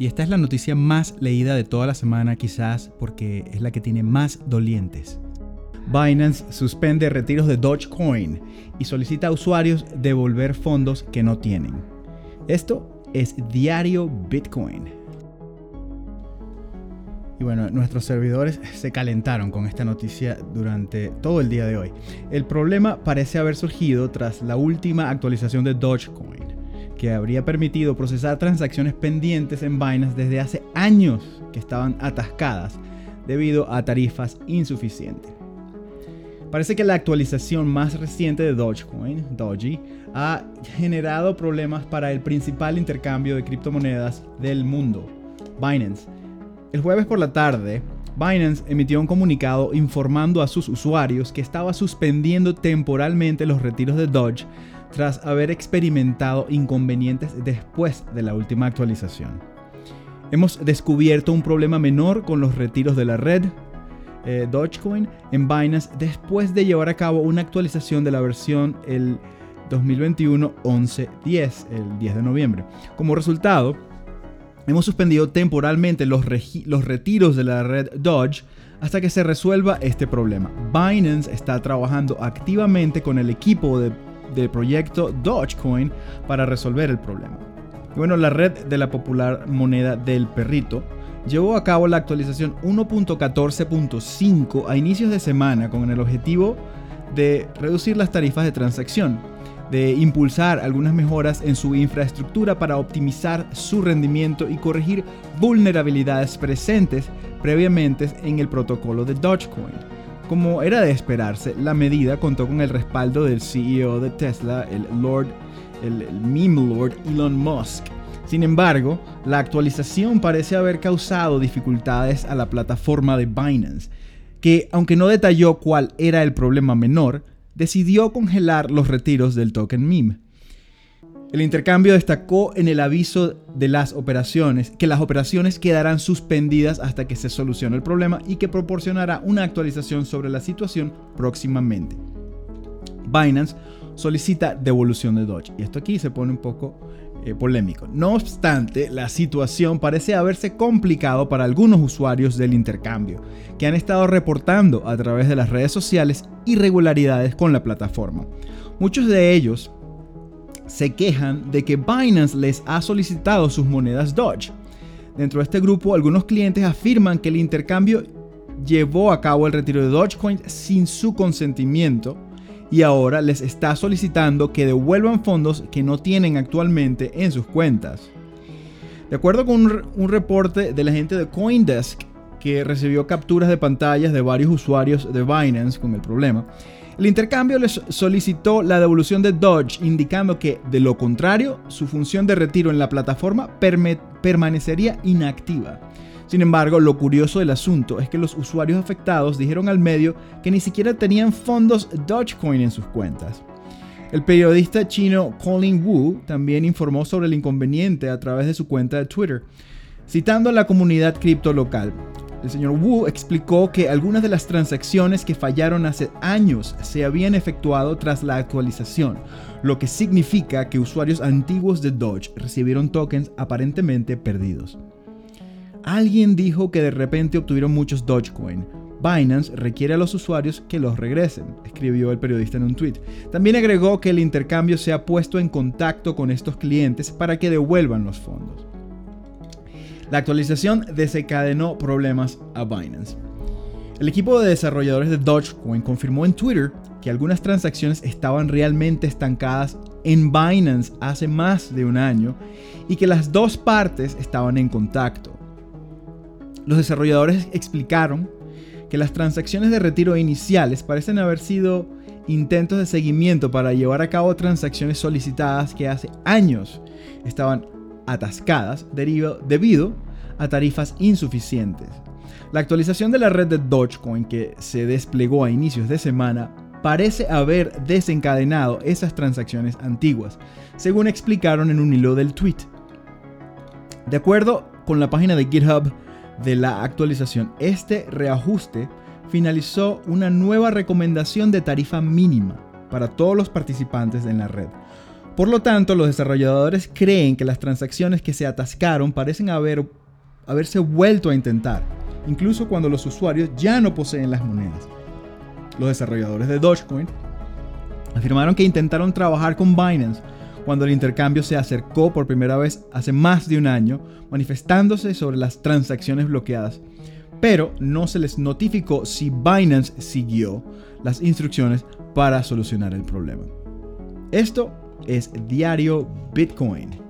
Y esta es la noticia más leída de toda la semana quizás porque es la que tiene más dolientes. Binance suspende retiros de Dogecoin y solicita a usuarios devolver fondos que no tienen. Esto es Diario Bitcoin. Y bueno, nuestros servidores se calentaron con esta noticia durante todo el día de hoy. El problema parece haber surgido tras la última actualización de Dogecoin que habría permitido procesar transacciones pendientes en Binance desde hace años que estaban atascadas debido a tarifas insuficientes. Parece que la actualización más reciente de Dogecoin, Doji, ha generado problemas para el principal intercambio de criptomonedas del mundo, Binance. El jueves por la tarde, Binance emitió un comunicado informando a sus usuarios que estaba suspendiendo temporalmente los retiros de Doge tras haber experimentado inconvenientes después de la última actualización. Hemos descubierto un problema menor con los retiros de la red eh, Dogecoin en Binance después de llevar a cabo una actualización de la versión el 2021 11.10, el 10 de noviembre. Como resultado, hemos suspendido temporalmente los, los retiros de la red Doge hasta que se resuelva este problema. Binance está trabajando activamente con el equipo de del proyecto Dogecoin para resolver el problema. bueno, la red de la popular moneda del perrito llevó a cabo la actualización 1.14.5 a inicios de semana con el objetivo de reducir las tarifas de transacción, de impulsar algunas mejoras en su infraestructura para optimizar su rendimiento y corregir vulnerabilidades presentes previamente en el protocolo de Dogecoin. Como era de esperarse, la medida contó con el respaldo del CEO de Tesla, el Lord, el, meme Lord Elon Musk. Sin embargo, la actualización parece haber causado dificultades a la plataforma de Binance, que aunque no detalló cuál era el problema menor, decidió congelar los retiros del token meme. El intercambio destacó en el aviso de las operaciones que las operaciones quedarán suspendidas hasta que se solucione el problema y que proporcionará una actualización sobre la situación próximamente. Binance solicita devolución de Doge y esto aquí se pone un poco eh, polémico. No obstante, la situación parece haberse complicado para algunos usuarios del intercambio, que han estado reportando a través de las redes sociales irregularidades con la plataforma. Muchos de ellos se quejan de que Binance les ha solicitado sus monedas Doge. Dentro de este grupo, algunos clientes afirman que el intercambio llevó a cabo el retiro de Dogecoin sin su consentimiento y ahora les está solicitando que devuelvan fondos que no tienen actualmente en sus cuentas. De acuerdo con un, reporte de la gente de Coindesk que recibió capturas de pantallas de varios usuarios de Binance con el problema, el intercambio les solicitó la devolución de Dodge, indicando que, de lo contrario, su función de retiro en la plataforma permanecería inactiva. Sin embargo, lo curioso del asunto es que los usuarios afectados dijeron al medio que ni siquiera tenían fondos Dogecoin en sus cuentas. El periodista chino Colin Wu también informó sobre el inconveniente a través de su cuenta de Twitter, citando a la comunidad cripto local. El señor Wu explicó que algunas de las transacciones que fallaron hace años se habían efectuado tras la actualización, lo que significa que usuarios antiguos de Doge recibieron tokens aparentemente perdidos. Alguien dijo que de repente obtuvieron muchos Dogecoin. Binance requiere a los usuarios que los regresen, escribió el periodista en un tweet. También agregó que el intercambio se ha puesto en contacto con estos clientes para que devuelvan los fondos. La actualización desencadenó problemas a Binance. El equipo de desarrolladores de Dogecoin confirmó en Twitter que algunas transacciones estaban realmente estancadas en Binance hace más de un año y que las dos partes estaban en contacto. Los desarrolladores explicaron que las transacciones de retiro iniciales parecen haber sido intentos de seguimiento para llevar a cabo transacciones solicitadas que hace años estaban atascadas debido a tarifas insuficientes. La actualización de la red de Dogecoin que se desplegó a inicios de semana parece haber desencadenado esas transacciones antiguas, según explicaron en un hilo del tweet. De acuerdo con la página de GitHub de la actualización, este reajuste finalizó una nueva recomendación de tarifa mínima para todos los participantes en la red, Por lo tanto, los desarrolladores creen que las transacciones que se atascaron parecen haber, haberse vuelto a intentar, incluso cuando los usuarios ya no poseen las monedas. Los desarrolladores de Dogecoin afirmaron que intentaron trabajar con Binance cuando el intercambio se acercó por primera vez hace más de un año, manifestándose sobre las transacciones bloqueadas, pero no se les notificó si Binance siguió las instrucciones para solucionar el problema. Esto es Diario Bitcoin.